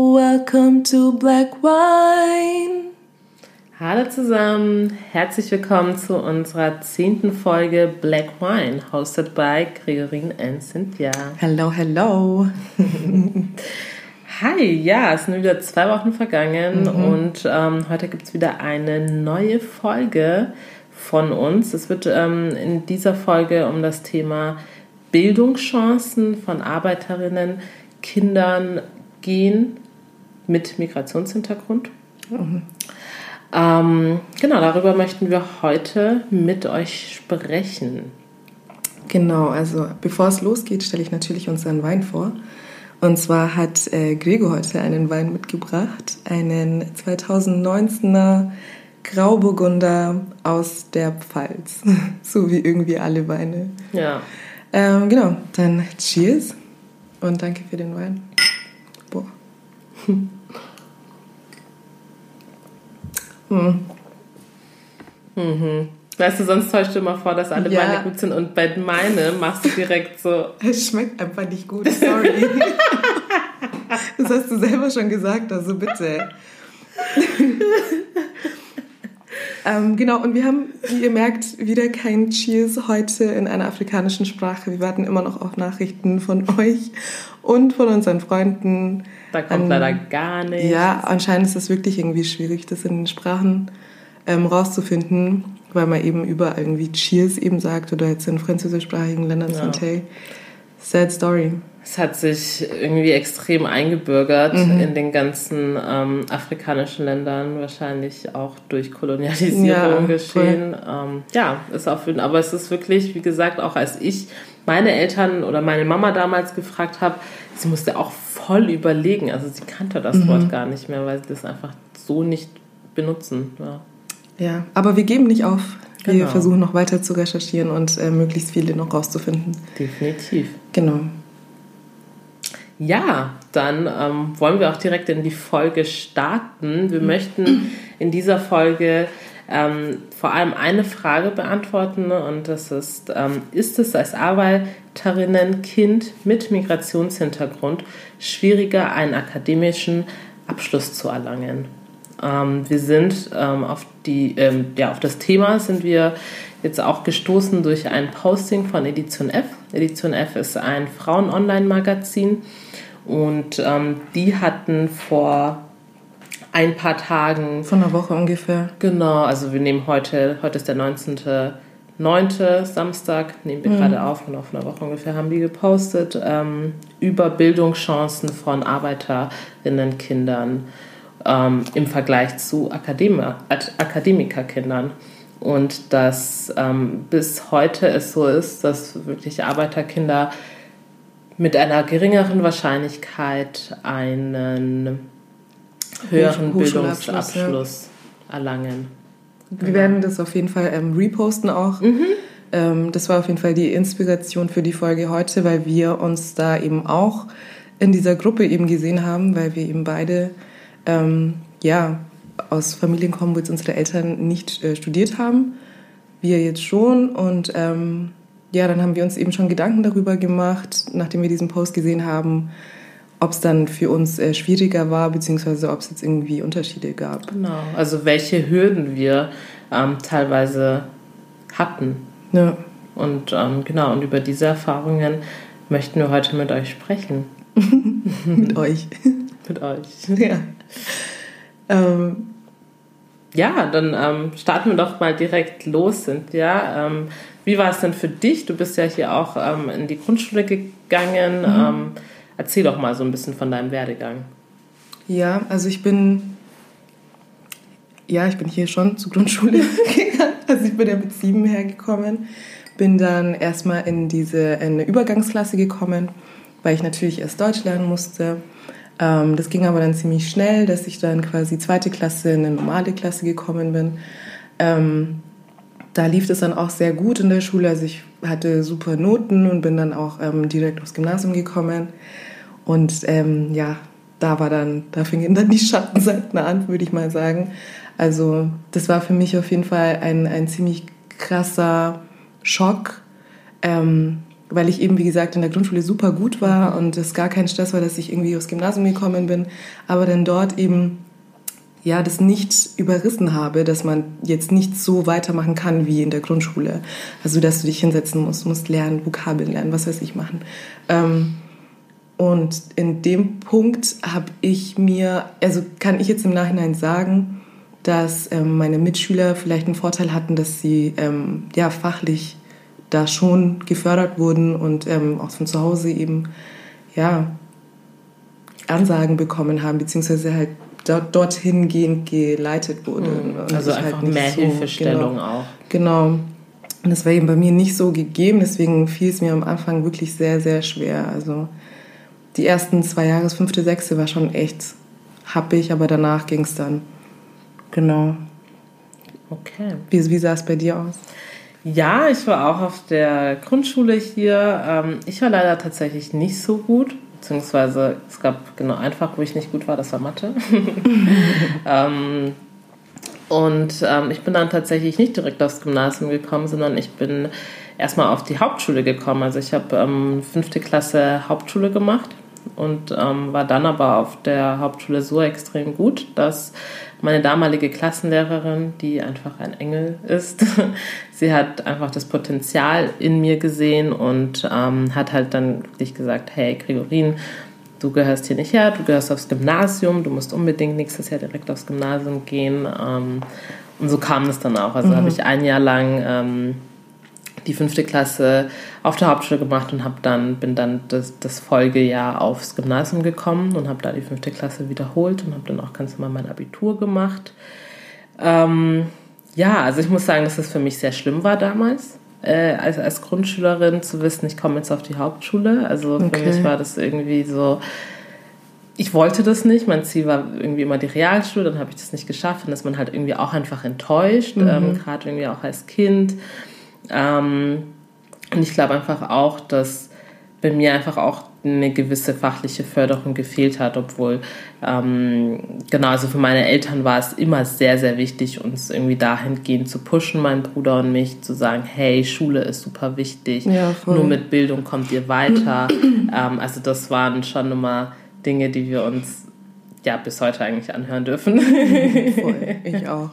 Welcome to Black Wine. Hallo zusammen, herzlich willkommen zu unserer zehnten Folge Black Wine, hosted by Gregorin und Cynthia. Hello, hello. Hi, ja, es sind wieder zwei Wochen vergangen mhm. und ähm, heute gibt es wieder eine neue Folge von uns. Es wird ähm, in dieser Folge um das Thema Bildungschancen von Arbeiterinnen, Kindern gehen mit Migrationshintergrund. Mhm. Ähm, genau, darüber möchten wir heute mit euch sprechen. Genau, also bevor es losgeht, stelle ich natürlich unseren Wein vor. Und zwar hat äh, Gregor heute einen Wein mitgebracht, einen 2019er Grauburgunder aus der Pfalz. so wie irgendwie alle Weine. Ja. Ähm, genau, dann Cheers und danke für den Wein. Boah. hm. Mhm. Weißt du, sonst täuscht du immer vor, dass alle ja. Weine gut sind und bei meinem machst du direkt so. Es schmeckt einfach nicht gut, sorry. das hast du selber schon gesagt, also bitte. Ähm, genau, und wir haben, wie ihr merkt, wieder kein Cheers heute in einer afrikanischen Sprache. Wir warten immer noch auf Nachrichten von euch und von unseren Freunden. Da kommt ähm, leider gar nichts. Ja, anscheinend ist es wirklich irgendwie schwierig, das in den Sprachen ähm, rauszufinden weil man eben überall irgendwie Cheers eben sagt oder jetzt in französischsprachigen Ländern ja. Santé. Sad Story. Es hat sich irgendwie extrem eingebürgert mhm. in den ganzen ähm, afrikanischen Ländern, wahrscheinlich auch durch Kolonialisierung ja, geschehen. Ähm, ja, ist auf jeden aber es ist wirklich, wie gesagt, auch als ich meine Eltern oder meine Mama damals gefragt habe, sie musste auch voll überlegen. Also sie kannte das mhm. Wort gar nicht mehr, weil sie das einfach so nicht benutzen. Ja. Ja, aber wir geben nicht auf. Wir genau. versuchen noch weiter zu recherchieren und äh, möglichst viele noch rauszufinden. Definitiv. Genau. Ja, dann ähm, wollen wir auch direkt in die Folge starten. Wir möchten in dieser Folge ähm, vor allem eine Frage beantworten und das ist, ähm, ist es als Arbeiterinnenkind mit Migrationshintergrund schwieriger, einen akademischen Abschluss zu erlangen? Ähm, wir sind ähm, auf, die, ähm, ja, auf das Thema sind wir jetzt auch gestoßen durch ein Posting von Edition F. Edition F ist ein Frauen-Online-Magazin und ähm, die hatten vor ein paar Tagen. Von einer Woche ungefähr. Genau, also wir nehmen heute, heute ist der 19.9. Samstag, nehmen wir mhm. gerade auf, und auf einer Woche ungefähr haben die gepostet, ähm, über Bildungschancen von Arbeiterinnen-Kindern ähm, im Vergleich zu Akademi Akademikerkindern. Und dass ähm, bis heute es so ist, dass wirklich Arbeiterkinder mit einer geringeren Wahrscheinlichkeit einen höheren Bildungsabschluss ja. erlangen. Genau. Wir werden das auf jeden Fall ähm, reposten auch. Mhm. Ähm, das war auf jeden Fall die Inspiration für die Folge heute, weil wir uns da eben auch in dieser Gruppe eben gesehen haben, weil wir eben beide ähm, ja, aus Familien kommen, wo jetzt unsere Eltern nicht äh, studiert haben. Wir jetzt schon. Und ähm, ja, dann haben wir uns eben schon Gedanken darüber gemacht, nachdem wir diesen Post gesehen haben, ob es dann für uns äh, schwieriger war, beziehungsweise ob es jetzt irgendwie Unterschiede gab. Genau, also welche Hürden wir ähm, teilweise hatten. Ja. Und ähm, genau, und über diese Erfahrungen möchten wir heute mit euch sprechen. mit euch. mit euch. Ja. Ähm, ja, dann ähm, starten wir doch mal direkt los, Cynthia. Ähm, wie war es denn für dich? Du bist ja hier auch ähm, in die Grundschule gegangen. Mhm. Ähm, erzähl doch mal so ein bisschen von deinem Werdegang. Ja, also ich bin, ja, ich bin hier schon zur Grundschule gegangen. Also ich bin ja mit sieben hergekommen. Bin dann erstmal in diese in eine Übergangsklasse gekommen, weil ich natürlich erst Deutsch lernen musste. Ähm, das ging aber dann ziemlich schnell, dass ich dann quasi zweite Klasse in eine normale Klasse gekommen bin. Ähm, da lief es dann auch sehr gut in der Schule. Also ich hatte super Noten und bin dann auch ähm, direkt aufs Gymnasium gekommen. Und ähm, ja, da war dann, da fingen dann die Schattenseiten an, würde ich mal sagen. Also das war für mich auf jeden Fall ein, ein ziemlich krasser Schock, ähm, weil ich eben, wie gesagt, in der Grundschule super gut war und es gar kein Stress war, dass ich irgendwie aufs Gymnasium gekommen bin, aber dann dort eben ja, das nicht überrissen habe, dass man jetzt nicht so weitermachen kann wie in der Grundschule. Also, dass du dich hinsetzen musst, musst lernen, Vokabeln lernen, was weiß ich machen. Ähm, und in dem Punkt habe ich mir, also kann ich jetzt im Nachhinein sagen, dass ähm, meine Mitschüler vielleicht einen Vorteil hatten, dass sie ähm, ja fachlich da schon gefördert wurden und ähm, auch von zu Hause eben ja Ansagen bekommen haben, beziehungsweise halt dort, dorthin gehend geleitet wurde. Mhm. Also halt einfach halt mehr so, Hilfestellung genau, auch. Genau. Und das war eben bei mir nicht so gegeben, deswegen fiel es mir am Anfang wirklich sehr, sehr schwer. Also die ersten zwei Jahre, das fünfte, sechste war schon echt happig, aber danach ging es dann. Genau. Okay. Wie, wie sah es bei dir aus? Ja, ich war auch auf der Grundschule hier. Ähm, ich war leider tatsächlich nicht so gut beziehungsweise es gab genau einfach, wo ich nicht gut war, das war Mathe. ähm, und ähm, ich bin dann tatsächlich nicht direkt aufs Gymnasium gekommen, sondern ich bin erstmal auf die Hauptschule gekommen. Also ich habe fünfte Klasse Hauptschule gemacht und ähm, war dann aber auf der Hauptschule so extrem gut, dass meine damalige Klassenlehrerin, die einfach ein Engel ist, sie hat einfach das Potenzial in mir gesehen und ähm, hat halt dann wirklich gesagt, hey Gregorin, du gehörst hier nicht her, du gehörst aufs Gymnasium, du musst unbedingt nächstes Jahr direkt aufs Gymnasium gehen. Ähm, und so kam es dann auch. Also mhm. habe ich ein Jahr lang ähm, die fünfte Klasse auf der Hauptschule gemacht und dann, bin dann das, das Folgejahr aufs Gymnasium gekommen und habe da die fünfte Klasse wiederholt und habe dann auch ganz normal mein Abitur gemacht. Ähm, ja, also ich muss sagen, dass es für mich sehr schlimm war damals. Äh, als, als Grundschülerin zu wissen, ich komme jetzt auf die Hauptschule. Also okay. für mich war das irgendwie so, ich wollte das nicht. Mein Ziel war irgendwie immer die Realschule, dann habe ich das nicht geschafft. Und ist man halt irgendwie auch einfach enttäuscht, mhm. ähm, gerade irgendwie auch als Kind. Ähm, und ich glaube einfach auch, dass bei mir einfach auch eine gewisse fachliche Förderung gefehlt hat, obwohl, ähm, genau, also für meine Eltern war es immer sehr, sehr wichtig, uns irgendwie dahingehend zu pushen, mein Bruder und mich, zu sagen, hey, Schule ist super wichtig, ja, nur mit Bildung kommt ihr weiter. ähm, also das waren schon immer Dinge, die wir uns ja bis heute eigentlich anhören dürfen. Voll, ich auch.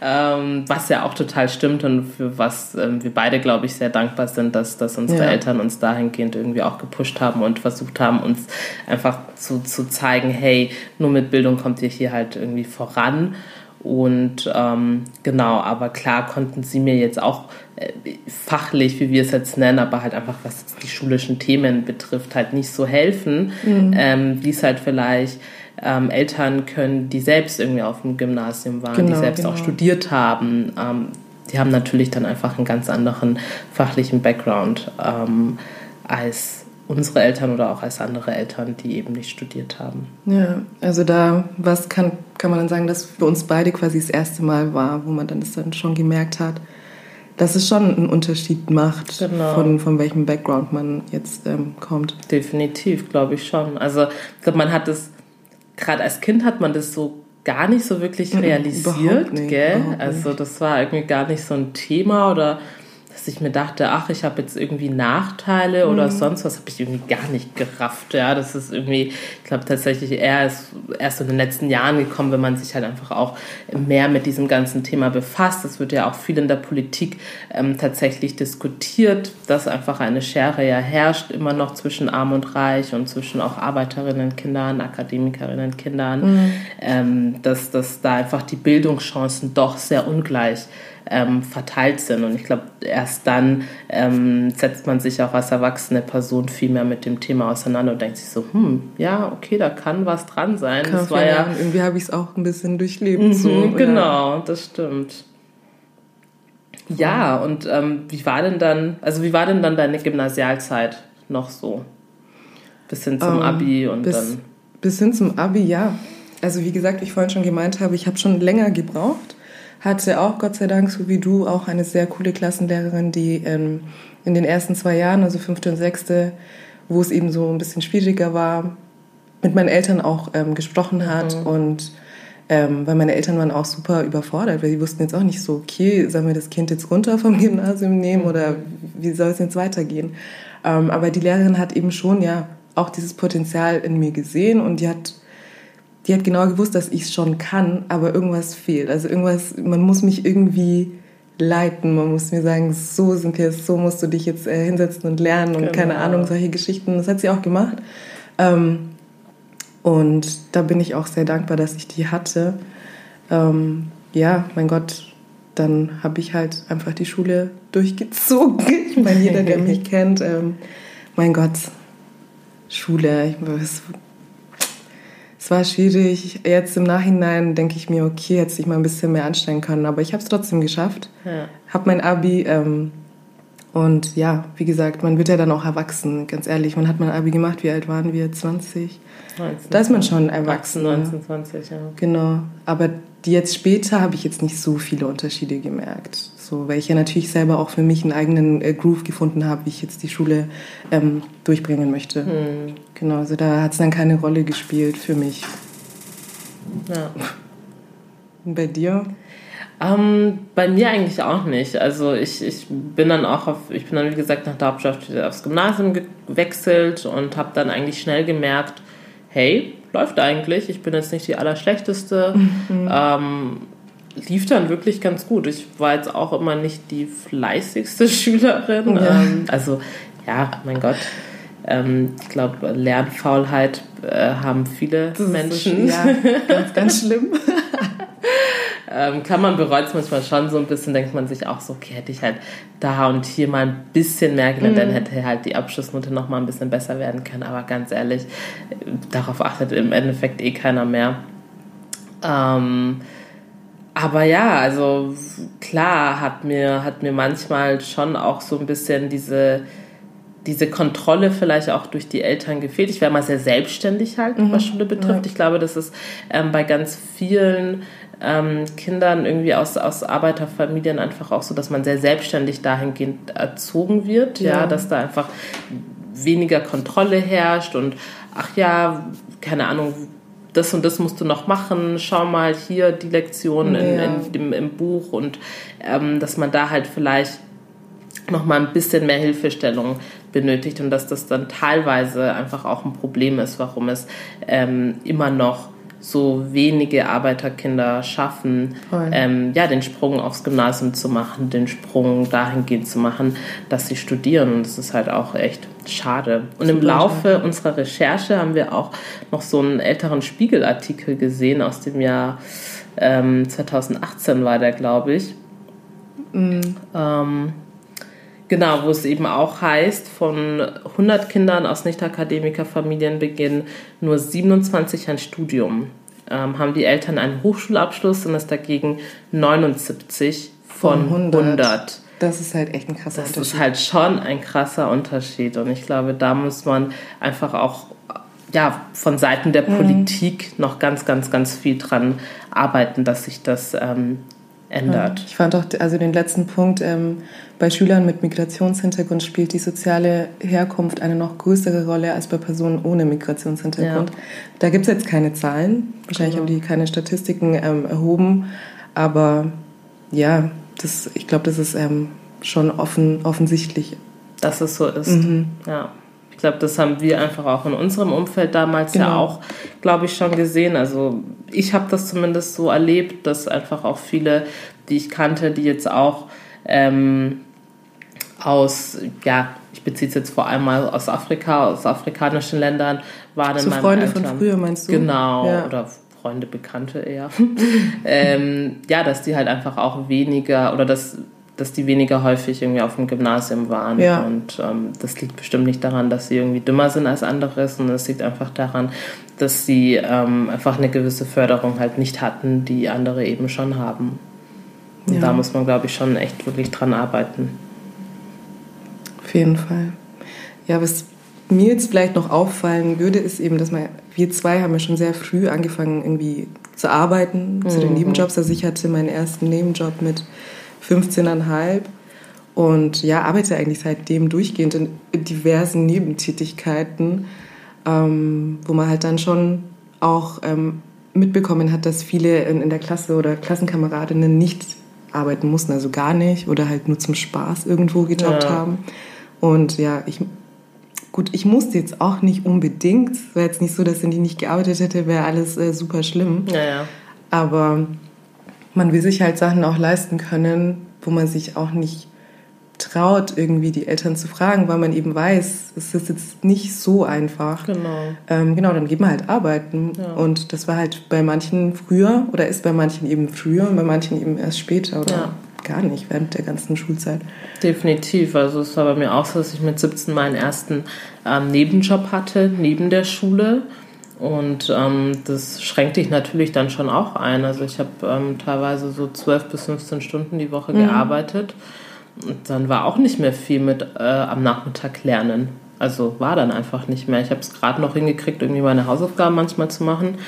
ähm, was ja auch total stimmt und für was ähm, wir beide, glaube ich, sehr dankbar sind, dass, dass unsere ja. Eltern uns dahingehend irgendwie auch gepusht haben und versucht haben, uns einfach zu, zu zeigen, hey, nur mit Bildung kommt ihr hier halt irgendwie voran. Und ähm, genau, aber klar konnten sie mir jetzt auch äh, fachlich, wie wir es jetzt nennen, aber halt einfach was die schulischen Themen betrifft, halt nicht so helfen, mhm. ähm, wie es halt vielleicht ähm, Eltern können, die selbst irgendwie auf dem Gymnasium waren, genau, die selbst genau. auch studiert haben. Ähm, die haben natürlich dann einfach einen ganz anderen fachlichen Background ähm, als unsere Eltern oder auch als andere Eltern, die eben nicht studiert haben. Ja, also da, was kann, kann man dann sagen, dass für uns beide quasi das erste Mal war, wo man dann das dann schon gemerkt hat, dass es schon einen Unterschied macht, genau. von, von welchem Background man jetzt ähm, kommt. Definitiv, glaube ich schon. Also ich glaube, man hat es gerade als Kind hat man das so gar nicht so wirklich realisiert, nicht, gell? Also das war irgendwie gar nicht so ein Thema oder dass ich mir dachte, ach, ich habe jetzt irgendwie Nachteile oder mhm. sonst was, habe ich irgendwie gar nicht gerafft. Ja, das ist irgendwie, ich glaube tatsächlich eher ist erst in den letzten Jahren gekommen, wenn man sich halt einfach auch mehr mit diesem ganzen Thema befasst. Es wird ja auch viel in der Politik ähm, tatsächlich diskutiert, dass einfach eine Schere ja herrscht, immer noch zwischen Arm und Reich und zwischen auch Arbeiterinnen-Kindern, Akademikerinnen-Kindern, mhm. ähm, dass, dass da einfach die Bildungschancen doch sehr ungleich sind ähm, verteilt sind. Und ich glaube, erst dann ähm, setzt man sich auch als erwachsene Person viel mehr mit dem Thema auseinander und denkt sich so, hm, ja, okay, da kann was dran sein. Kann das war ja, irgendwie habe ich es auch ein bisschen durchlebt. Mhm, so, genau, ja. das stimmt. Ja, und ähm, wie war denn dann, also wie war denn dann deine Gymnasialzeit noch so? Bis hin zum um, ähm, Abi und bis, dann. Bis hin zum Abi, ja. Also wie gesagt, wie ich vorhin schon gemeint habe, ich habe schon länger gebraucht hatte auch Gott sei Dank, so wie du, auch eine sehr coole Klassenlehrerin, die ähm, in den ersten zwei Jahren, also fünfte und sechste, wo es eben so ein bisschen schwieriger war, mit meinen Eltern auch ähm, gesprochen hat mhm. und Ähm, weil meine Eltern waren auch super überfordert, weil sie wussten jetzt auch nicht so, okay, sollen wir das Kind jetzt runter vom Gymnasium nehmen oder wie soll es jetzt weitergehen? Ähm, aber die Lehrerin hat eben schon ja auch dieses Potenzial in mir gesehen und die hat die hat genau gewusst, dass ich es schon kann, aber irgendwas fehlt. Also irgendwas, man muss mich irgendwie leiten, man muss mir sagen, so sind wir, so musst du dich jetzt äh, hinsetzen und lernen und genau. keine Ahnung, solche Geschichten. Das hat sie auch gemacht. Ähm, und da bin ich auch sehr dankbar, dass ich die hatte. Ähm, ja, mein Gott, dann habe ich halt einfach die Schule durchgezogen. Ich meine, jeder, der mich kennt, ähm, mein Gott, Schule, ich, es, es war schwierig. Jetzt im Nachhinein denke ich mir, okay, hätte ich mal ein bisschen mehr anstrengen können, aber ich habe es trotzdem geschafft. Ja. Habe mein Abi ähm, und ja, wie gesagt, man wird ja dann auch erwachsen, ganz ehrlich. Man hat mein Abi gemacht, wie alt waren wir? 20? 19, da ist man schon erwachsen. 19, 20, ja. Genau. Aber jetzt später habe ich jetzt nicht so viele Unterschiede gemerkt. So, weil ich ja natürlich selber auch für mich einen eigenen äh, Groove gefunden habe, wie ich jetzt die Schule ähm, durchbringen möchte. Hm. Genau, also da hat es dann keine Rolle gespielt für mich. Ja. Und bei dir? Ähm, bei mir eigentlich auch nicht. Also ich, ich bin dann auch auf, ich bin dann wie gesagt nach der wieder aufs Gymnasium gewechselt und habe dann eigentlich schnell gemerkt, hey, läuft eigentlich, ich bin jetzt nicht die Allerschlechteste. Mhm. Ähm, lief dann wirklich ganz gut. Ich war jetzt auch immer nicht die fleißigste Schülerin. Ja. Ähm, also ja, mein Gott. Ähm, ich glaube, Lernfaulheit äh, haben viele Menschen. So, ja, ganz, ganz schlimm. ähm, klar, man bereut es manchmal schon so ein bisschen, denkt man sich auch so, okay, hätte ich halt da und hier mal ein bisschen mehr gelernt, mhm. dann hätte halt die Abschlussnote noch mal ein bisschen besser werden können. Aber ganz ehrlich, darauf achtet im Endeffekt eh keiner mehr. Ähm, aber ja, also klar hat mir, hat mir manchmal schon auch so ein bisschen diese diese Kontrolle vielleicht auch durch die Eltern gefehlt. Ich wäre mal sehr selbstständig halt, mhm. was Schule betrifft. Ja. Ich glaube, das ist ähm, bei ganz vielen ähm, Kindern irgendwie aus, aus Arbeiterfamilien einfach auch so, dass man sehr selbstständig dahingehend erzogen wird, ja, ja dass da einfach weniger Kontrolle herrscht und ach ja, keine Ahnung, das und das musst du noch machen, schau mal hier die Lektion ja. in, in, im, im Buch und ähm, dass man da halt vielleicht noch mal ein bisschen mehr Hilfestellung benötigt und dass das dann teilweise einfach auch ein Problem ist, warum es ähm, immer noch so wenige Arbeiterkinder schaffen, ähm, ja, den Sprung aufs Gymnasium zu machen, den Sprung dahingehend zu machen, dass sie studieren. Und das ist halt auch echt schade. Und im Laufe unserer Recherche haben wir auch noch so einen älteren Spiegelartikel gesehen aus dem Jahr ähm, 2018 war der, glaube ich. Mhm. Ähm, Genau, wo es eben auch heißt, von 100 Kindern aus Nicht-Akademiker-Familien beginnen nur 27 ein Studium. Ähm, haben die Eltern einen Hochschulabschluss und ist dagegen 79 von, von 100. 100. Das ist halt echt ein krasser das Unterschied. Das ist halt schon ein krasser Unterschied. Und ich glaube, da muss man einfach auch ja, von Seiten der mhm. Politik noch ganz, ganz, ganz viel dran arbeiten, dass sich das ähm, ändert. Ich fand auch, also den letzten Punkt, ähm, bei Schülern mit Migrationshintergrund spielt die soziale Herkunft eine noch größere Rolle als bei Personen ohne Migrationshintergrund. Ja. Da gibt es jetzt keine Zahlen, wahrscheinlich genau. haben die keine Statistiken ähm, erhoben, aber ja, das, ich glaube, das ist ähm, schon offen, offensichtlich. Dass es so ist, mhm. ja. Ich glaube, das haben wir einfach auch in unserem Umfeld damals genau. ja auch, glaube ich, schon gesehen. Also ich habe das zumindest so erlebt, dass einfach auch viele, die ich kannte, die jetzt auch ähm, aus, ja, ich beziehe es jetzt vor allem mal aus Afrika, aus afrikanischen Ländern, waren so in meinem Freunde Eltern, von früher meinst du? Genau, ja. oder Freunde, Bekannte eher. ähm, ja, dass die halt einfach auch weniger oder dass, dass die weniger häufig irgendwie auf dem Gymnasium waren. Ja. Und ähm, das liegt bestimmt nicht daran, dass sie irgendwie dümmer sind als andere, sondern es liegt einfach daran, dass sie ähm, einfach eine gewisse Förderung halt nicht hatten, die andere eben schon haben. Und ja. da muss man, glaube ich, schon echt wirklich dran arbeiten. Auf jeden Fall. Ja, was mir jetzt vielleicht noch auffallen würde, ist eben, dass wir, wir zwei haben ja schon sehr früh angefangen, irgendwie zu arbeiten, mhm. zu den mhm. Nebenjobs. Also ich hatte meinen ersten Nebenjob mit 15,5 und ja, arbeite eigentlich seitdem durchgehend in diversen Nebentätigkeiten, ähm, wo man halt dann schon auch ähm, mitbekommen hat, dass viele in, in der Klasse oder Klassenkameradinnen nicht arbeiten mussten, also gar nicht oder halt nur zum Spaß irgendwo gejobbt Ja. haben. Und ja, ich, gut, ich musste jetzt auch nicht unbedingt. Es war jetzt nicht so, dass wenn ich nicht gearbeitet hätte, wäre alles äh, super schlimm. Ja, ja. Aber man will sich halt Sachen auch leisten können, wo man sich auch nicht traut, irgendwie die Eltern zu fragen, weil man eben weiß, es ist jetzt nicht so einfach. Genau. Ähm, genau, dann geht man halt arbeiten. Ja. Und das war halt bei manchen früher oder ist bei manchen eben früher und bei manchen eben erst später oder Ja. gar nicht während der ganzen Schulzeit. Definitiv. Also es war bei mir auch so, dass ich mit 17 meinen ersten ähm, Nebenjob hatte, neben der Schule. Und ähm, das schränkt dich natürlich dann schon auch ein. Also ich habe ähm, teilweise so 12 bis 15 Stunden die Woche gearbeitet. Und dann war auch nicht mehr viel mit äh, am Nachmittag lernen. Also war dann einfach nicht mehr. Ich habe es gerade noch hingekriegt, irgendwie meine Hausaufgaben manchmal zu machen.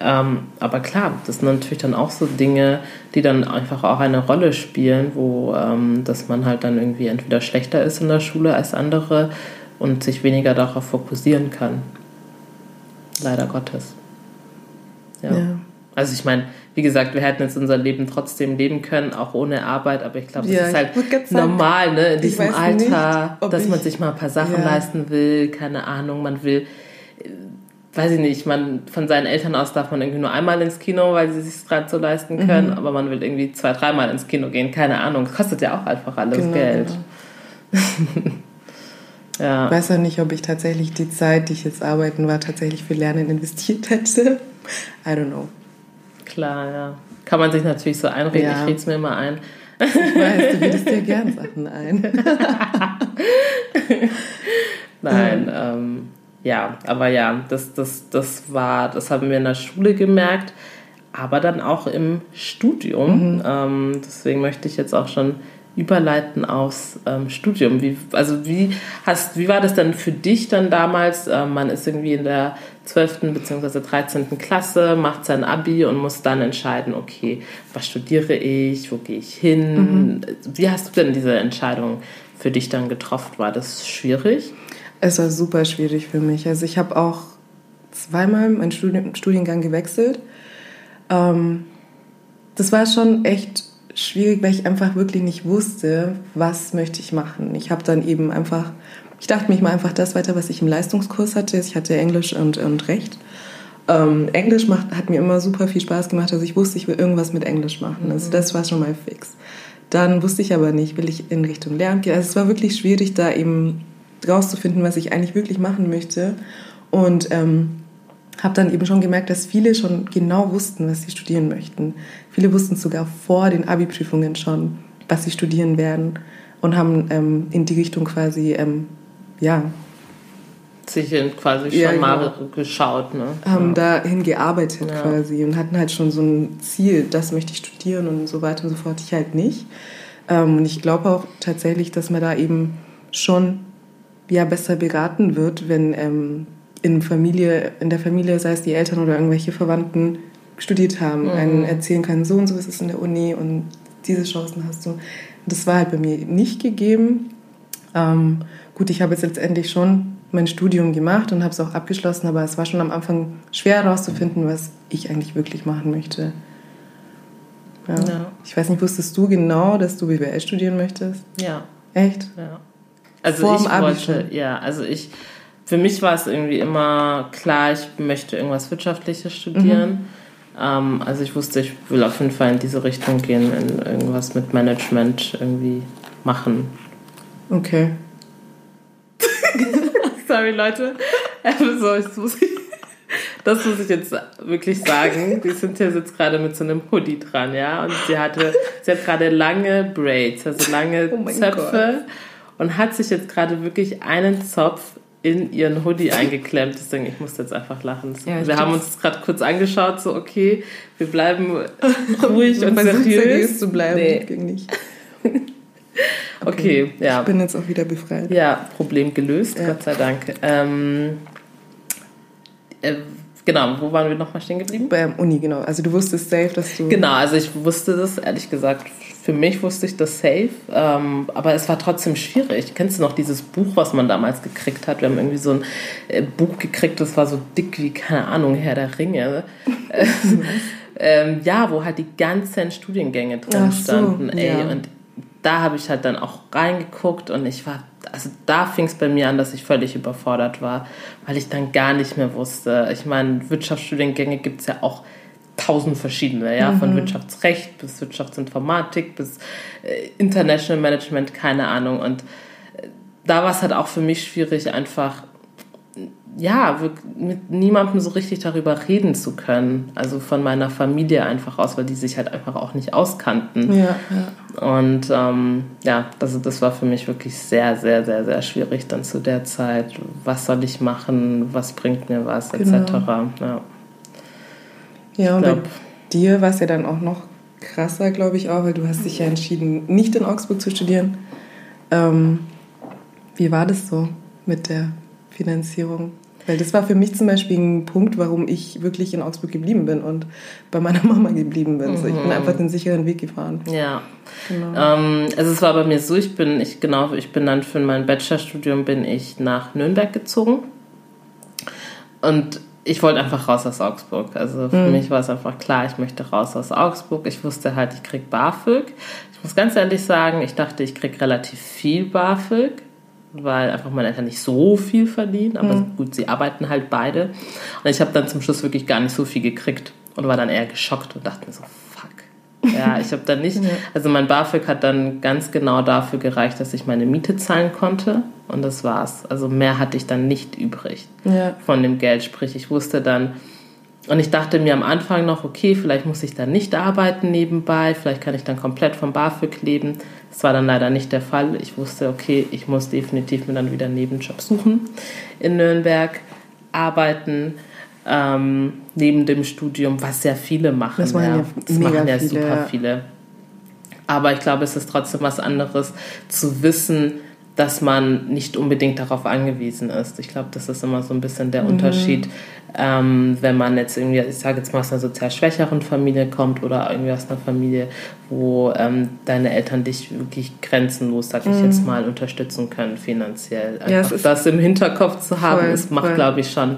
Ähm, aber klar, das sind natürlich dann auch so Dinge, die dann einfach auch eine Rolle spielen, wo ähm, dass man halt dann irgendwie entweder schlechter ist in der Schule als andere und sich weniger darauf fokussieren kann. Leider Gottes. Ja. Ja. Also ich meine, wie gesagt, wir hätten jetzt unser Leben trotzdem leben können, auch ohne Arbeit, aber ich glaube, das Ja, ist halt normal, ne, in diesem Alter, nicht, dass man ich- sich mal ein paar Sachen Ja. leisten will, keine Ahnung, man will, äh, weiß ich nicht, man, von seinen Eltern aus darf man irgendwie nur einmal ins Kino, weil sie sich gerade so leisten Mhm. können, aber man will irgendwie zwei, dreimal ins Kino gehen, keine Ahnung, kostet ja auch einfach alles Genau, Geld. ja. Ich weiß auch nicht, ob ich tatsächlich die Zeit, die ich jetzt arbeiten war, tatsächlich für Lernen investiert hätte. I don't know. Klar, ja. Kann man sich natürlich so einreden, Ja. ich rede es mir immer ein. Ich weiß, du redest dir gern Sachen ein. Nein, ähm, ja, aber ja, das, das, das war, das haben wir in der Schule gemerkt, aber dann auch im Studium. Ähm, deswegen möchte ich jetzt auch schon überleiten aufs ähm, Studium. Wie, also wie hast, wie war das dann für dich dann damals? Ähm, man ist irgendwie in der 12. bzw. 13. Klasse, macht sein Abi und muss dann entscheiden, okay, was studiere ich, wo gehe ich hin? Wie hast du denn diese Entscheidung für dich dann getroffen? War das schwierig? Es war super schwierig für mich. Also ich habe auch zweimal meinen Studien Studiengang gewechselt. Ähm, das war schon echt schwierig, weil ich einfach wirklich nicht wusste, was möchte ich machen. Ich habe dann eben einfach, ich dachte mich mal einfach das weiter, was ich im Leistungskurs hatte. Ich hatte Englisch und, und Recht. Ähm, Englisch macht, hat mir immer super viel Spaß gemacht. Also ich wusste, ich will irgendwas mit Englisch machen. Also das war schon mal fix. Dann wusste ich aber nicht, will ich in Richtung Lehramt gehen. Also es war wirklich schwierig, da eben rauszufinden, was ich eigentlich wirklich machen möchte. Und ähm, habe dann eben schon gemerkt, dass viele schon genau wussten, was sie studieren möchten. Viele wussten sogar vor den Abi-Prüfungen schon, was sie studieren werden und haben ähm, in die Richtung quasi, ähm, ja, sich quasi schon Ja, mal genau. geschaut, ne? haben dahin gearbeitet Ja. quasi und hatten halt schon so ein Ziel, das möchte ich studieren und so weiter und so fort. Ich halt nicht. Ähm, und ich glaube auch tatsächlich, dass man da eben schon ja, besser beraten wird, wenn ähm, in, Familie, in der Familie, sei es die Eltern oder irgendwelche Verwandten, studiert haben, einen erzählen können, so und so ist es in der Uni und diese Chancen hast du. Das war halt bei mir nicht gegeben. Ähm, gut, ich habe jetzt letztendlich schon mein Studium gemacht und habe es auch abgeschlossen, aber es war schon am Anfang schwer herauszufinden, was ich eigentlich wirklich machen möchte. Ja. Ja. Ich weiß nicht, wusstest du genau, dass du BWL studieren möchtest? Ja, Echt? ja. Also Vorm ich wollte, schon? ja, also ich, für mich war es irgendwie immer klar, ich möchte irgendwas Wirtschaftliches studieren. Mhm. Ähm, also ich wusste, ich will auf jeden Fall in diese Richtung gehen, in irgendwas mit Management irgendwie machen. Okay. Sorry, Leute. so, ich muss, das muss ich jetzt wirklich sagen. Die Cynthia sitzt gerade mit so einem Hoodie dran, ja. Und sie hatte, sie hat gerade lange Braids, also lange Oh Zöpfe. Und hat sich jetzt gerade wirklich einen Zopf in ihren Hoodie eingeklemmt. Deswegen, ich musste jetzt einfach lachen. Ja, wir haben uns gerade kurz angeschaut, so, okay, wir bleiben ruhig und seriös. seriös zu bleiben. Nee. Ging nicht. Okay, ja. Ich bin jetzt auch wieder befreit. Ja, Problem gelöst, Ja. Gott sei Dank. Ähm, äh, genau, wo waren wir nochmal stehen geblieben? Beim Uni, genau. Also du wusstest safe, dass du... Genau, also ich wusste das, ehrlich gesagt, für mich wusste ich das safe, ähm, aber es war trotzdem schwierig. Kennst du noch dieses Buch, was man damals gekriegt hat? Wir haben irgendwie so ein äh, Buch gekriegt, das war so dick wie, keine Ahnung, Herr der Ringe. ähm, ja, wo halt die ganzen Studiengänge drin so, standen. Ey. Ja. Und da habe ich halt dann auch reingeguckt und ich war, also da fing es bei mir an, dass ich völlig überfordert war, weil ich dann gar nicht mehr wusste. Ich meine, Wirtschaftsstudiengänge gibt es ja auch tausend verschiedene, ja, mhm. von Wirtschaftsrecht bis Wirtschaftsinformatik bis äh, International Management, keine Ahnung. Und äh, da war es halt auch für mich schwierig, einfach ja, mit niemandem so richtig darüber reden zu können. Also von meiner Familie einfach aus, weil die sich halt einfach auch nicht auskannten. Ja, ja. Und ähm, ja, das, das war für mich wirklich sehr, sehr, sehr, sehr schwierig dann zu der Zeit. Was soll ich machen? Was bringt mir was? Genau. Etc. Ja, ja und glaub, bei dir war es ja dann auch noch krasser, glaube ich auch, weil du hast dich ja entschieden, nicht in Augsburg zu studieren. Ähm, wie war das so mit der Finanzierung? Weil das war für mich zum Beispiel ein Punkt, warum ich wirklich in Augsburg geblieben bin und bei meiner Mama geblieben bin. Mhm. So, ich bin mhm. einfach den sicheren Weg gefahren. Ja. Genau. Ähm, also es war bei mir so, ich bin, ich genau, ich bin dann für mein Bachelorstudium bin ich nach Nürnberg gezogen. Und ich wollte einfach raus aus Augsburg. Also für mhm. mich war es einfach klar, ich möchte raus aus Augsburg. Ich wusste halt, ich krieg BAföG. Ich muss ganz ehrlich sagen, ich dachte, ich krieg relativ viel BAföG weil einfach meine Eltern nicht so viel verdienen, aber mhm. gut, sie arbeiten halt beide. Und ich habe dann zum Schluss wirklich gar nicht so viel gekriegt und war dann eher geschockt und dachte mir so. Ja, ich habe dann nicht, also mein BAföG hat dann ganz genau dafür gereicht, dass ich meine Miete zahlen konnte und das war's. Also mehr hatte ich dann nicht übrig ja. von dem Geld. Sprich, ich wusste dann, und ich dachte mir am Anfang noch, okay, vielleicht muss ich dann nicht arbeiten nebenbei, vielleicht kann ich dann komplett vom BAföG leben. Das war dann leider nicht der Fall. Ich wusste, okay, ich muss definitiv mir dann wieder einen Nebenjob suchen in Nürnberg, arbeiten. Ähm, neben dem Studium, was sehr viele machen. Das, ja. Ja das machen ja viele, super viele. Aber ich glaube, es ist trotzdem was anderes zu wissen, dass man nicht unbedingt darauf angewiesen ist. Ich glaube, das ist immer so ein bisschen der mhm. Unterschied, ähm, wenn man jetzt irgendwie, ich sage jetzt mal aus einer sozial schwächeren Familie kommt oder irgendwie aus einer Familie, wo ähm, deine Eltern dich wirklich grenzenlos, sag ich mhm. jetzt mal, unterstützen können finanziell. Einfach ja, das im Hinterkopf zu haben, voll, das macht, glaube ich, schon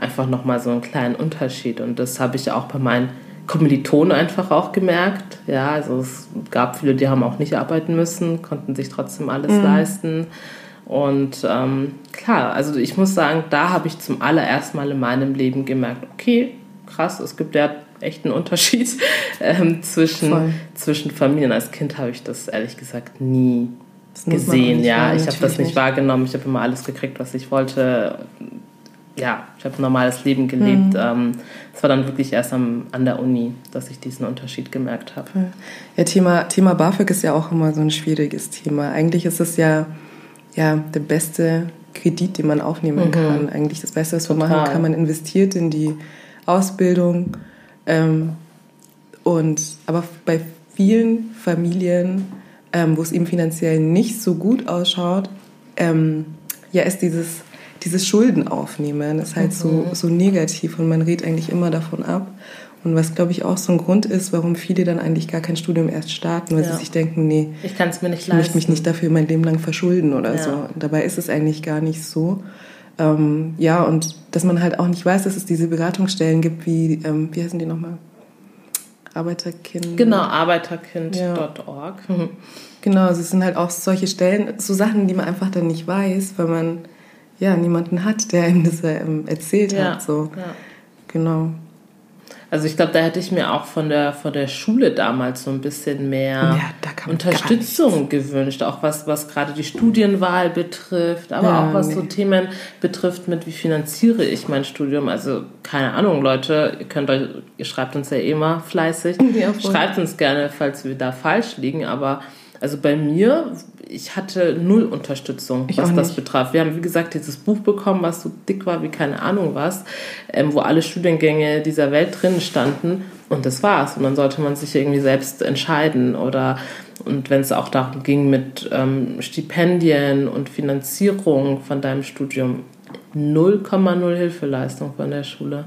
einfach nochmal so einen kleinen Unterschied. Und das habe ich auch bei meinen Kommilitonen einfach auch gemerkt. Ja, also es gab viele, die haben auch nicht arbeiten müssen, konnten sich trotzdem alles mhm. leisten. Und ähm, klar, also ich muss sagen, da habe ich zum allerersten Mal in meinem Leben gemerkt, okay, krass, es gibt ja echt einen Unterschied ähm, zwischen, zwischen Familien. Als Kind habe ich das ehrlich gesagt nie gesehen. Ja, ich habe das nicht wahrgenommen. Ich habe immer alles gekriegt, was ich wollte ja, ich habe ein normales Leben gelebt. Es mhm. war dann wirklich erst am, an der Uni, dass ich diesen Unterschied gemerkt habe. Ja, Thema, Thema BAföG ist ja auch immer so ein schwieriges Thema. Eigentlich ist es ja, ja der beste Kredit, den man aufnehmen mhm. kann. Eigentlich das Beste, was man Total. machen kann. Man investiert in die Ausbildung. Ähm, und, aber bei vielen Familien, ähm, wo es eben finanziell nicht so gut ausschaut, ähm, ja, ist dieses dieses Schulden aufnehmen ist halt mhm. so, so negativ und man redet eigentlich immer davon ab. Und was, glaube ich, auch so ein Grund ist, warum viele dann eigentlich gar kein Studium erst starten, weil ja. sie sich denken, nee, ich kann es mir nicht ich möchte mich nicht dafür mein Leben lang verschulden oder ja. so. Dabei ist es eigentlich gar nicht so. Ähm, ja, und dass man halt auch nicht weiß, dass es diese Beratungsstellen gibt, wie, ähm, wie heißen die nochmal? Arbeiterkind. Genau, arbeiterkind.org. Ja. Mhm. Genau, also es sind halt auch solche Stellen, so Sachen, die man einfach dann nicht weiß, weil man ja, niemanden hat, der ihm das ähm, erzählt ja. hat. So. Ja. Genau. Also ich glaube, da hätte ich mir auch von der, von der Schule damals so ein bisschen mehr ja, Unterstützung gewünscht, auch was, was gerade die Studienwahl betrifft, aber ja, auch was nee. so Themen betrifft mit, wie finanziere ich mein Studium. Also keine Ahnung, Leute, ihr könnt euch, ihr schreibt uns ja eh immer fleißig, ja, schreibt uns gerne, falls wir da falsch liegen, aber also bei mir ich hatte null Unterstützung, ich was das betraf. Wir haben, wie gesagt, dieses Buch bekommen, was so dick war wie keine Ahnung was, ähm, wo alle Studiengänge dieser Welt drin standen und das war's. Und dann sollte man sich irgendwie selbst entscheiden oder und wenn es auch darum ging mit ähm, Stipendien und Finanzierung von deinem Studium, 0,0 Hilfeleistung von der Schule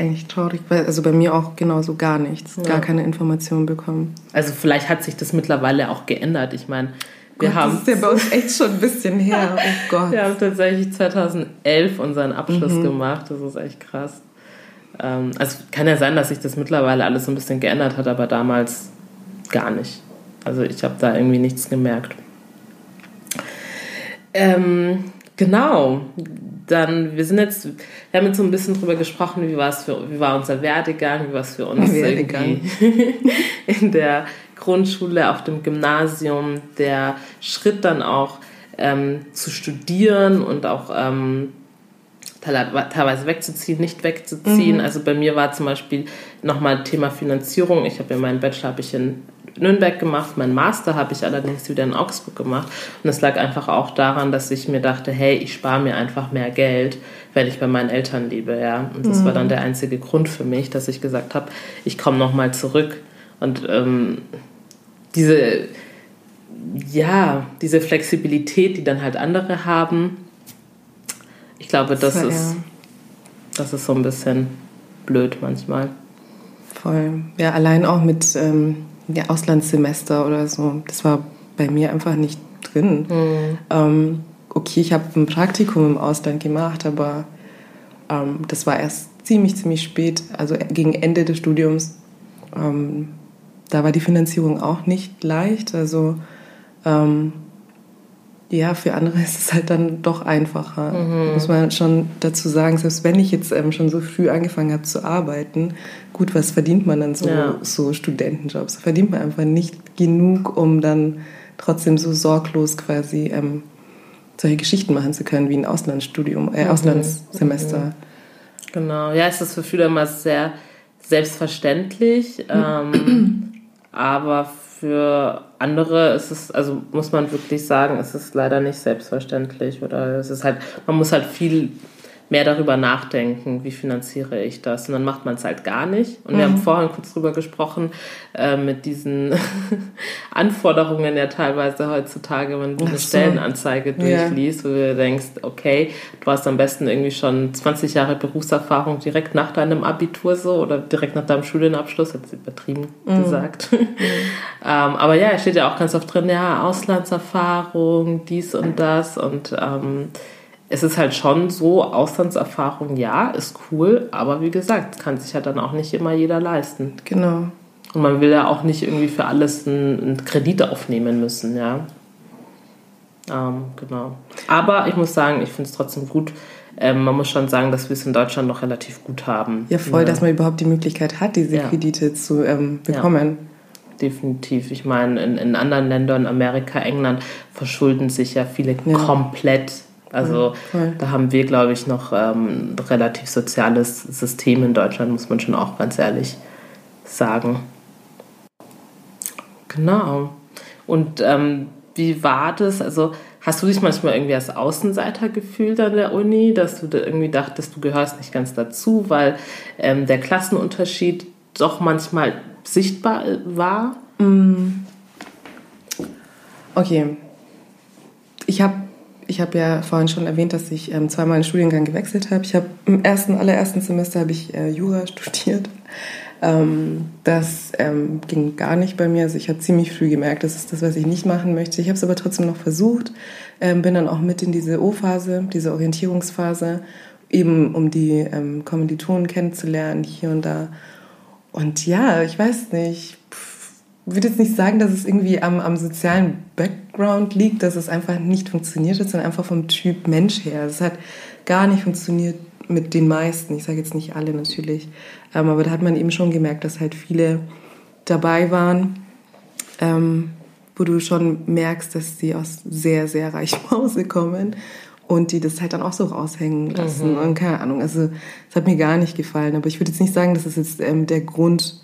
eigentlich traurig, weil also bei mir auch genauso gar nichts, ja. gar keine Informationen bekommen. Also vielleicht hat sich das mittlerweile auch geändert. Ich meine, wir Gott, haben. Das ist ja bei uns echt schon ein bisschen her. Oh Gott. Wir haben tatsächlich 2011 unseren Abschluss mhm. gemacht. Das ist echt krass. Ähm, also kann ja sein, dass sich das mittlerweile alles so ein bisschen geändert hat, aber damals gar nicht. Also ich habe da irgendwie nichts gemerkt. Ähm, genau. Dann, wir sind jetzt, wir haben jetzt so ein bisschen drüber gesprochen, wie war es für, wie war unser Werdegang, wie war es für uns Werdegang. in der Grundschule, auf dem Gymnasium, der Schritt dann auch ähm, zu studieren und auch ähm, teilweise wegzuziehen, nicht wegzuziehen. Mhm. Also bei mir war zum Beispiel nochmal Thema Finanzierung. Ich habe ja meinen Bachelor habe ich in Nürnberg gemacht, meinen Master habe ich allerdings wieder in Augsburg gemacht. Und es lag einfach auch daran, dass ich mir dachte, hey, ich spare mir einfach mehr Geld, wenn ich bei meinen Eltern lebe. Ja? Und das mhm. war dann der einzige Grund für mich, dass ich gesagt habe, ich komme nochmal zurück. Und ähm, diese, ja, diese Flexibilität, die dann halt andere haben, ich glaube, das, das ist, ja. das ist so ein bisschen blöd manchmal. Voll. Ja, allein auch mit ähm, ja, Auslandssemester oder so. Das war bei mir einfach nicht drin. Mhm. Ähm, okay, ich habe ein Praktikum im Ausland gemacht, aber ähm, das war erst ziemlich, ziemlich spät, also gegen Ende des Studiums. Ähm, da war die Finanzierung auch nicht leicht. Also ähm, ja, für andere ist es halt dann doch einfacher. Mhm. Muss man schon dazu sagen, selbst wenn ich jetzt ähm, schon so früh angefangen habe zu arbeiten, gut, was verdient man dann so, ja. so Studentenjobs? Verdient man einfach nicht genug, um dann trotzdem so sorglos quasi ähm, solche Geschichten machen zu können wie ein Auslandsstudium, äh, mhm. Auslandssemester. Mhm. Genau, ja, ist das für viele immer sehr selbstverständlich, ähm, aber für andere ist es, also muss man wirklich sagen, ist es leider nicht selbstverständlich oder es ist halt, man muss halt viel mehr darüber nachdenken, wie finanziere ich das. Und dann macht man es halt gar nicht. Und mhm. wir haben mhm. vorhin kurz drüber gesprochen, äh, mit diesen Anforderungen ja teilweise heutzutage, wenn du eine so. Stellenanzeige durchliest, ja. wo du denkst, okay, du hast am besten irgendwie schon 20 Jahre Berufserfahrung direkt nach deinem Abitur so oder direkt nach deinem Studienabschluss, jetzt übertrieben mhm. gesagt. Mhm. ähm, aber ja, es steht ja auch ganz oft drin, ja, Auslandserfahrung, dies und das und ähm, es ist halt schon so, Auslandserfahrung, ja, ist cool, aber wie gesagt, kann sich ja dann auch nicht immer jeder leisten. Genau. Und man will ja auch nicht irgendwie für alles einen, Kredit aufnehmen müssen, ja. Ähm, genau. Aber ich muss sagen, ich finde es trotzdem gut. Ähm, man muss schon sagen, dass wir es in Deutschland noch relativ gut haben. Ja, voll, ja. dass man überhaupt die Möglichkeit hat, diese ja. Kredite zu ähm, bekommen. Ja definitiv. Ich meine, in, in anderen Ländern, Amerika, England, verschulden sich ja viele ja. komplett also Voll. da haben wir, glaube ich, noch ähm, ein relativ soziales System in Deutschland, muss man schon auch ganz ehrlich sagen. Genau. Und ähm, wie war das? Also hast du dich manchmal irgendwie als Außenseiter gefühlt an der Uni, dass du da irgendwie dachtest, du gehörst nicht ganz dazu, weil ähm, der Klassenunterschied doch manchmal sichtbar war? Mm. Okay. Ich habe ich habe ja vorhin schon erwähnt, dass ich ähm, zweimal den Studiengang gewechselt habe. Ich habe im ersten, allerersten Semester habe ich äh, Jura studiert. Ähm, das ähm, ging gar nicht bei mir. Also ich habe ziemlich früh gemerkt, das ist das, was ich nicht machen möchte. Ich habe es aber trotzdem noch versucht, ähm, bin dann auch mit in diese O-Phase, diese Orientierungsphase, eben um die ähm, Kommilitonen kennenzulernen hier und da. Und ja, ich weiß nicht. Würde jetzt nicht sagen, dass es irgendwie am, am sozialen Background liegt, dass es einfach nicht funktioniert hat, sondern einfach vom Typ Mensch her. Es hat gar nicht funktioniert mit den meisten. Ich sage jetzt nicht alle natürlich. Ähm, aber da hat man eben schon gemerkt, dass halt viele dabei waren, ähm, wo du schon merkst, dass sie aus sehr, sehr reichen Hause kommen und die das halt dann auch so raushängen lassen. Mhm. Und keine Ahnung, also es hat mir gar nicht gefallen. Aber ich würde jetzt nicht sagen, dass es jetzt ähm, der Grund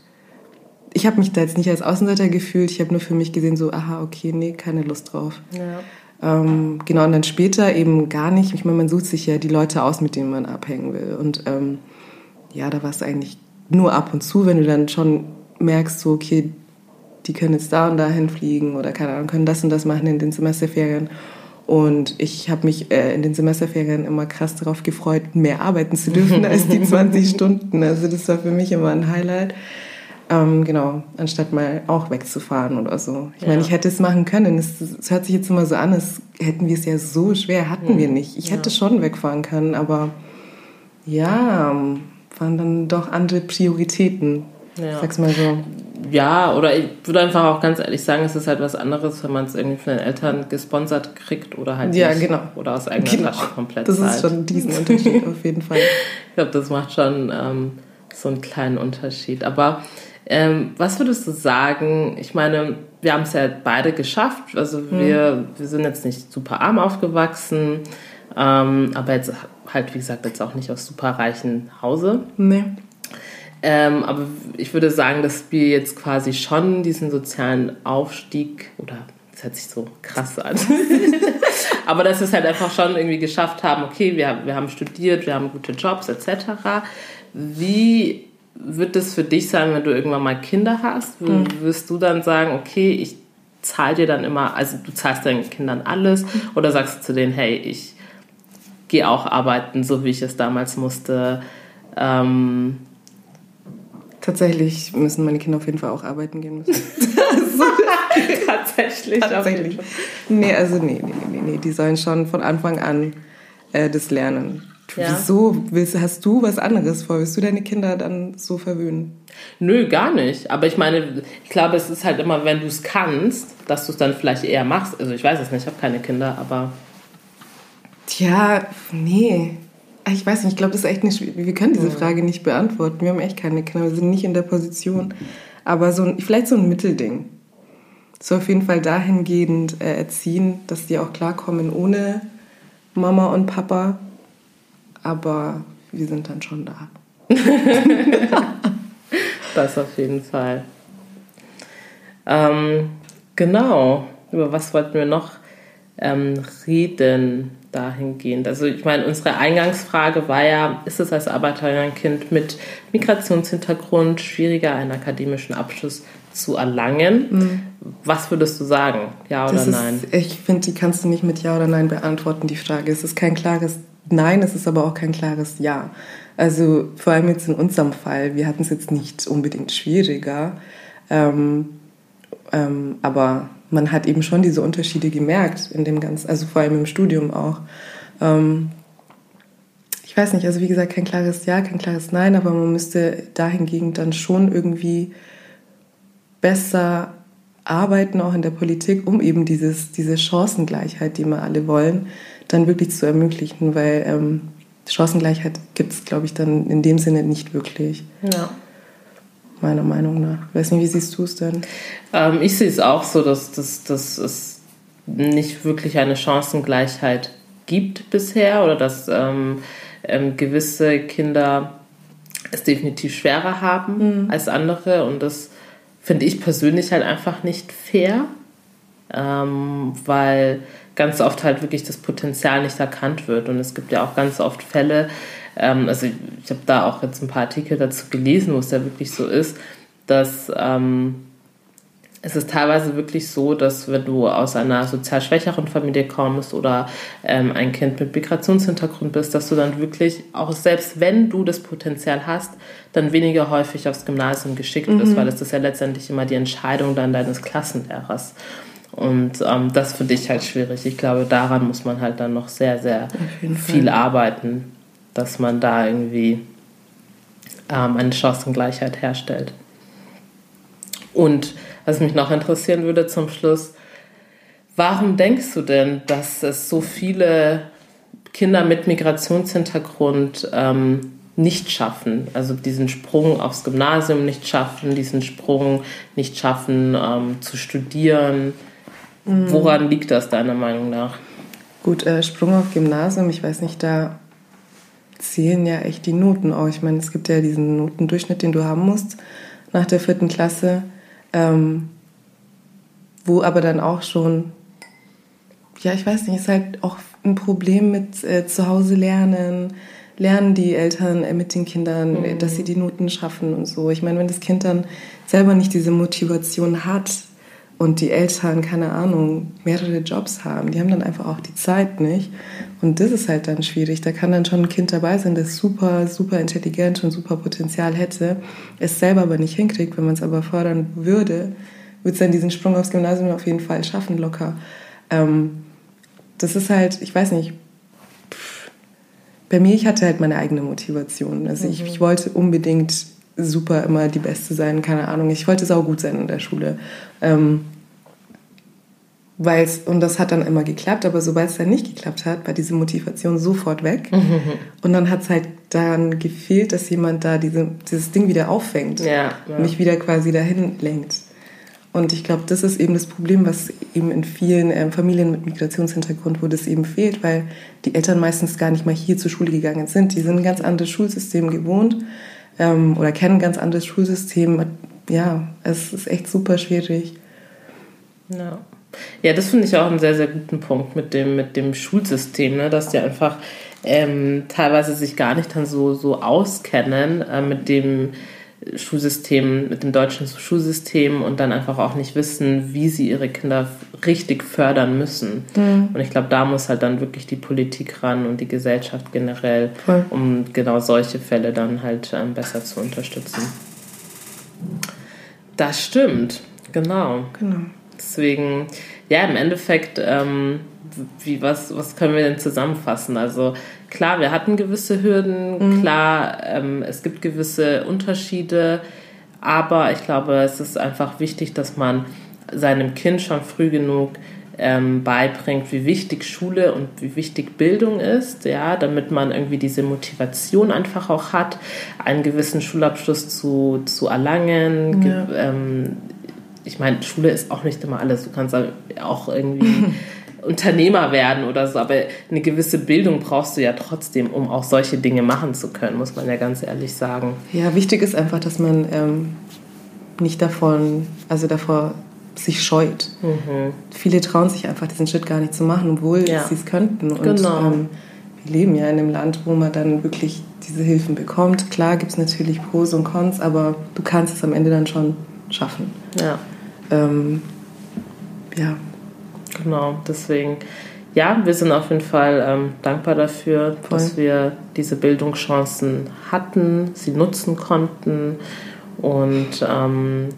ich habe mich da jetzt nicht als Außenseiter gefühlt. Ich habe nur für mich gesehen, so, aha, okay, nee, keine Lust drauf. Ja. Ähm, genau, und dann später eben gar nicht. Ich meine, man sucht sich ja die Leute aus, mit denen man abhängen will. Und ähm, ja, da war es eigentlich nur ab und zu, wenn du dann schon merkst, so, okay, die können jetzt da und dahin fliegen oder keine Ahnung, können das und das machen in den Semesterferien. Und ich habe mich äh, in den Semesterferien immer krass darauf gefreut, mehr arbeiten zu dürfen als die 20 Stunden. Also das war für mich immer ein Highlight. Ähm, genau, anstatt mal auch wegzufahren oder so. Ich ja. meine, ich hätte es machen können. Es, es, hört sich jetzt immer so an, als hätten wir es ja so schwer, hatten hm. wir nicht. Ich hätte ja. schon wegfahren können, aber ja, waren dann doch andere Prioritäten. Ja. Sag's mal so. Ja, oder ich würde einfach auch ganz ehrlich sagen, es ist halt was anderes, wenn man es irgendwie von den Eltern gesponsert kriegt oder halt ja, nicht. Genau. Oder aus eigener genau. Tasche komplett Das ist schon diesen Unterschied auf jeden Fall. Ich glaube, das macht schon ähm, so einen kleinen Unterschied. Aber ähm, was würdest du sagen? Ich meine, wir haben es ja beide geschafft. Also mhm. wir, wir sind jetzt nicht super arm aufgewachsen, ähm, aber jetzt halt, wie gesagt, jetzt auch nicht aus super reichen Hause. Nee. Ähm, aber ich würde sagen, dass wir jetzt quasi schon diesen sozialen Aufstieg oder das hört sich so krass an. aber dass wir es halt einfach schon irgendwie geschafft haben, okay, wir, wir haben studiert, wir haben gute Jobs etc. Wie wird es für dich sein, wenn du irgendwann mal Kinder hast? Mhm. Wirst du dann sagen, okay, ich zahle dir dann immer, also du zahlst deinen Kindern alles oder sagst du zu denen, hey, ich gehe auch arbeiten, so wie ich es damals musste? Ähm, Tatsächlich müssen meine Kinder auf jeden Fall auch arbeiten gehen müssen. Tatsächlich. Tatsächlich. Nee, also nee, nee, nee, nee, die sollen schon von Anfang an äh, das lernen. Ja. Wieso willst, hast du was anderes vor? Willst du deine Kinder dann so verwöhnen? Nö, gar nicht. Aber ich meine, ich glaube, es ist halt immer, wenn du es kannst, dass du es dann vielleicht eher machst. Also ich weiß es nicht, ich habe keine Kinder, aber. Tja, nee. Ah, ich weiß nicht, ich glaube, das ist echt nicht Wir können diese Frage nicht beantworten. Wir haben echt keine Kinder, wir sind nicht in der Position. Aber so ein, vielleicht so ein Mittelding. So auf jeden Fall dahingehend äh, erziehen, dass die auch klarkommen ohne Mama und Papa. Aber wir sind dann schon da. das auf jeden Fall. Ähm, genau. Über was wollten wir noch ähm, reden? dahingehend. Also ich meine, unsere Eingangsfrage war ja, ist es als Arbeiterinnenkind mit Migrationshintergrund schwieriger, einen akademischen Abschluss zu erlangen? Mhm. Was würdest du sagen? Ja oder das nein? Ist, ich finde, die kannst du nicht mit Ja oder Nein beantworten, die Frage. Es ist kein klares Nein, es ist aber auch kein klares Ja. Also vor allem jetzt in unserem Fall, wir hatten es jetzt nicht unbedingt schwieriger, ähm, ähm, aber man hat eben schon diese Unterschiede gemerkt in dem ganzen, also vor allem im Studium auch. Ähm, ich weiß nicht, also wie gesagt, kein klares Ja, kein klares Nein, aber man müsste dahingegen dann schon irgendwie besser arbeiten, auch in der Politik, um eben dieses, diese Chancengleichheit, die wir alle wollen, dann wirklich zu ermöglichen, weil ähm, Chancengleichheit gibt es, glaube ich, dann in dem Sinne nicht wirklich. Ja meiner Meinung nach. Ich weiß nicht, wie siehst du es denn? Ähm, ich sehe es auch so, dass, dass, dass es nicht wirklich eine Chancengleichheit gibt bisher oder dass ähm, ähm, gewisse Kinder es definitiv schwerer haben mhm. als andere und das finde ich persönlich halt einfach nicht fair, ähm, weil ganz oft halt wirklich das Potenzial nicht erkannt wird und es gibt ja auch ganz oft Fälle, ähm, also ich, ich habe da auch jetzt ein paar Artikel dazu gelesen, wo es ja wirklich so ist, dass ähm, es ist teilweise wirklich so, dass wenn du aus einer sozial schwächeren Familie kommst oder ähm, ein Kind mit Migrationshintergrund bist, dass du dann wirklich, auch selbst wenn du das Potenzial hast, dann weniger häufig aufs Gymnasium geschickt mhm. wirst, weil es ist ja letztendlich immer die Entscheidung dann deines Klassenlehrers. Und ähm, das finde ich halt schwierig. Ich glaube, daran muss man halt dann noch sehr, sehr viel Fall. arbeiten dass man da irgendwie ähm, eine Chancengleichheit herstellt. Und was mich noch interessieren würde zum Schluss, warum denkst du denn, dass es so viele Kinder mit Migrationshintergrund ähm, nicht schaffen, also diesen Sprung aufs Gymnasium nicht schaffen, diesen Sprung nicht schaffen ähm, zu studieren. Mhm. Woran liegt das deiner Meinung nach? Gut, äh, Sprung auf Gymnasium, ich weiß nicht, da zählen ja echt die Noten auch. Ich meine, es gibt ja diesen Notendurchschnitt, den du haben musst nach der vierten Klasse, ähm, wo aber dann auch schon, ja, ich weiß nicht, ist halt auch ein Problem mit äh, zu Hause lernen, lernen die Eltern äh, mit den Kindern, mhm. dass sie die Noten schaffen und so. Ich meine, wenn das Kind dann selber nicht diese Motivation hat, und die Eltern, keine Ahnung, mehrere Jobs haben, die haben dann einfach auch die Zeit nicht. Und das ist halt dann schwierig. Da kann dann schon ein Kind dabei sein, das super, super intelligent und super Potenzial hätte, es selber aber nicht hinkriegt. Wenn man es aber fördern würde, würde es dann diesen Sprung aufs Gymnasium auf jeden Fall schaffen, locker. Ähm, das ist halt, ich weiß nicht, bei mir, ich hatte halt meine eigene Motivation. Also mhm. ich, ich wollte unbedingt super immer die Beste sein, keine Ahnung. Ich wollte sau gut sein in der Schule. Ähm, weil's, und das hat dann immer geklappt, aber sobald es dann nicht geklappt hat, war diese Motivation sofort weg. Mhm. Und dann hat es halt dann gefehlt, dass jemand da diese, dieses Ding wieder auffängt, ja, ja. mich wieder quasi dahin lenkt. Und ich glaube, das ist eben das Problem, was eben in vielen ähm, Familien mit Migrationshintergrund, wo das eben fehlt, weil die Eltern meistens gar nicht mal hier zur Schule gegangen sind. Die sind ein ganz anderes Schulsystem gewohnt ähm, oder kennen ein ganz anderes Schulsystem. Ja, es ist echt super schwierig. Ja. Ja, das finde ich auch einen sehr, sehr guten Punkt mit dem, mit dem Schulsystem, ne? dass die einfach ähm, teilweise sich gar nicht dann so, so auskennen äh, mit dem Schulsystem, mit dem deutschen Schulsystem und dann einfach auch nicht wissen, wie sie ihre Kinder richtig fördern müssen. Mhm. Und ich glaube, da muss halt dann wirklich die Politik ran und die Gesellschaft generell, Voll. um genau solche Fälle dann halt ähm, besser zu unterstützen. Das stimmt, genau. Genau. Deswegen, ja, im Endeffekt, ähm, wie, was, was können wir denn zusammenfassen? Also klar, wir hatten gewisse Hürden, mhm. klar, ähm, es gibt gewisse Unterschiede, aber ich glaube, es ist einfach wichtig, dass man seinem Kind schon früh genug ähm, beibringt, wie wichtig Schule und wie wichtig Bildung ist, ja, damit man irgendwie diese Motivation einfach auch hat, einen gewissen Schulabschluss zu, zu erlangen, ja. ähm, ich meine, Schule ist auch nicht immer alles. Du kannst auch irgendwie Unternehmer werden oder so, aber eine gewisse Bildung brauchst du ja trotzdem, um auch solche Dinge machen zu können, muss man ja ganz ehrlich sagen. Ja, wichtig ist einfach, dass man ähm, nicht davon, also davor sich scheut. Mhm. Viele trauen sich einfach diesen Schritt gar nicht zu machen, obwohl ja. sie es könnten. Und genau. ähm, wir leben ja in einem Land, wo man dann wirklich diese Hilfen bekommt. Klar gibt es natürlich Pros und Cons, aber du kannst es am Ende dann schon schaffen. Ja. Ähm, ja. Genau, deswegen, ja, wir sind auf jeden Fall ähm, dankbar dafür, Voll. dass wir diese Bildungschancen hatten, sie nutzen konnten. Und ähm,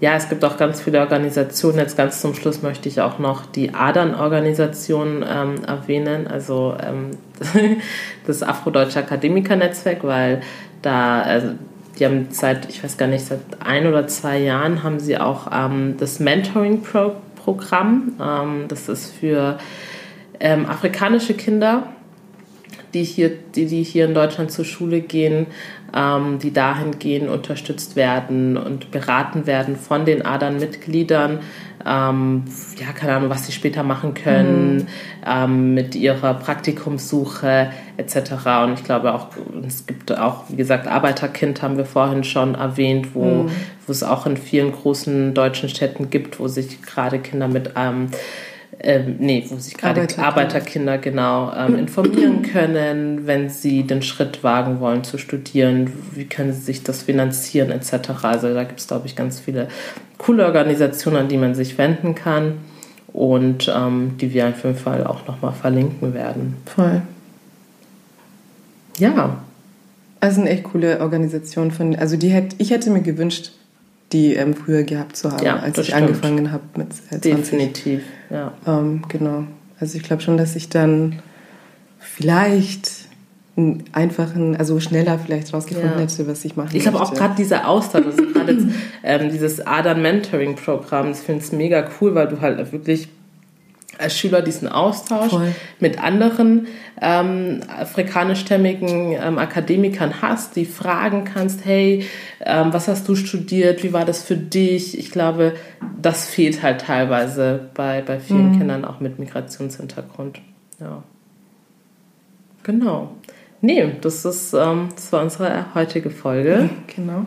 ja, es gibt auch ganz viele Organisationen. Jetzt ganz zum Schluss möchte ich auch noch die ADAN-Organisation ähm, erwähnen, also ähm, das Afrodeutsche Akademikernetzwerk, weil da, also die haben seit, ich weiß gar nicht, seit ein oder zwei Jahren haben sie auch ähm, das Mentoring-Programm. Ähm, das ist für ähm, afrikanische Kinder, die hier, die, die hier in Deutschland zur Schule gehen, ähm, die dahingehend unterstützt werden und beraten werden von den ADAN-Mitgliedern, ähm, ja, keine Ahnung, was sie später machen können, mhm. ähm, mit ihrer Praktikumssuche etc. Und ich glaube auch, es gibt auch, wie gesagt, Arbeiterkind haben wir vorhin schon erwähnt, wo, mhm. wo es auch in vielen großen deutschen Städten gibt, wo sich gerade Kinder mit ähm, ähm, nee, wo sich gerade Arbeiterkinder, Arbeiterkinder genau ähm, informieren können, wenn sie den Schritt wagen wollen zu studieren, wie können sie sich das finanzieren etc. Also da gibt es, glaube ich, ganz viele coole Organisationen, an die man sich wenden kann und ähm, die wir auf jeden Fall auch nochmal verlinken werden. Voll. Ja. Also eine echt coole Organisation von, also die hätte, ich hätte mir gewünscht, die ähm, früher gehabt zu haben, ja, als ich stimmt. angefangen habe mit 20. Definitiv, ja. Ähm, genau. Also ich glaube schon, dass ich dann vielleicht einen einfachen, also schneller vielleicht rausgefunden ja. hätte, was ich machen Ich glaube auch gerade dieser Austausch, also gerade ähm, dieses Adern Mentoring Programm, das finde ich mega cool, weil du halt wirklich als Schüler diesen Austausch Voll. mit anderen ähm, afrikanischstämmigen ähm, Akademikern hast, die fragen kannst, hey, ähm, was hast du studiert, wie war das für dich? Ich glaube, das fehlt halt teilweise bei, bei vielen mhm. Kindern auch mit Migrationshintergrund. Ja. Genau. Nee, das, ist, ähm, das war unsere heutige Folge. Genau.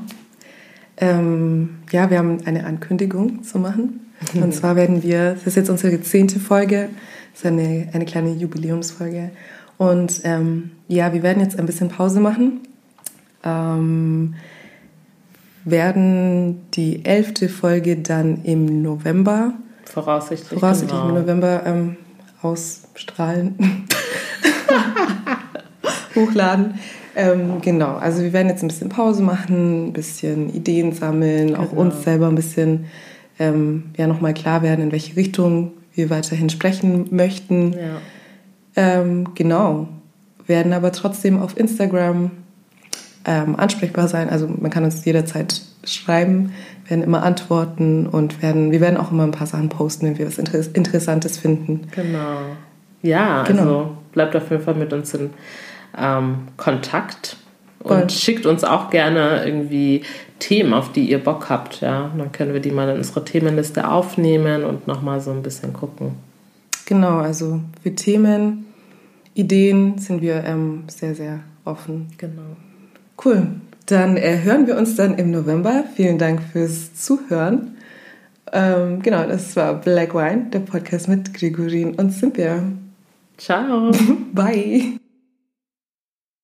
Ähm, ja, wir haben eine Ankündigung zu machen. Und zwar werden wir, das ist jetzt unsere zehnte Folge, das ist eine, eine kleine Jubiläumsfolge. Und ähm, ja, wir werden jetzt ein bisschen Pause machen. Ähm, werden die elfte Folge dann im November, voraussichtlich, voraussichtlich genau. im November ähm, ausstrahlen, hochladen. Ähm, genau, also wir werden jetzt ein bisschen Pause machen, ein bisschen Ideen sammeln, genau. auch uns selber ein bisschen ähm, ja nochmal klar werden, in welche Richtung wir weiterhin sprechen möchten. Ja. Ähm, genau. werden aber trotzdem auf Instagram ähm, ansprechbar sein. Also man kann uns jederzeit schreiben, werden immer antworten und werden, wir werden auch immer ein paar Sachen posten, wenn wir was Inter Interessantes finden. Genau. Ja, genau. also bleibt auf jeden Fall mit uns in ähm, Kontakt und Voll. schickt uns auch gerne irgendwie Themen, auf die ihr Bock habt. Ja, dann können wir die mal in unsere Themenliste aufnehmen und nochmal so ein bisschen gucken. Genau, also für Themen, Ideen sind wir ähm, sehr, sehr offen. Genau. Cool. Dann äh, hören wir uns dann im November. Vielen Dank fürs Zuhören. Ähm, genau, das war Black Wine, der Podcast mit Gregorin und Cynthia. Ciao. Bye.